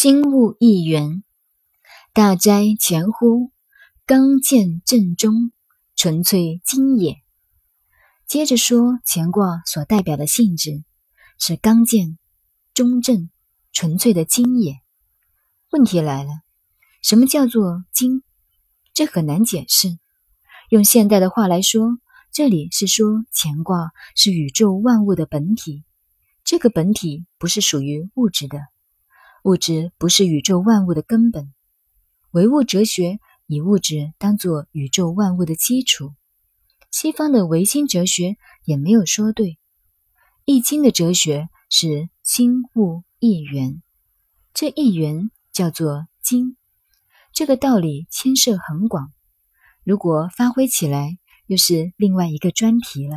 心物一元，大斋前乎？刚健正中，纯粹精也。接着说乾卦所代表的性质是刚健、中正、纯粹的精也。问题来了，什么叫做精？这很难解释。用现代的话来说，这里是说乾卦是宇宙万物的本体，这个本体不是属于物质的。物质不是宇宙万物的根本，唯物哲学以物质当作宇宙万物的基础。西方的唯心哲学也没有说对，《易经》的哲学是心物一元，这一元叫做经。这个道理牵涉很广，如果发挥起来，又是另外一个专题了。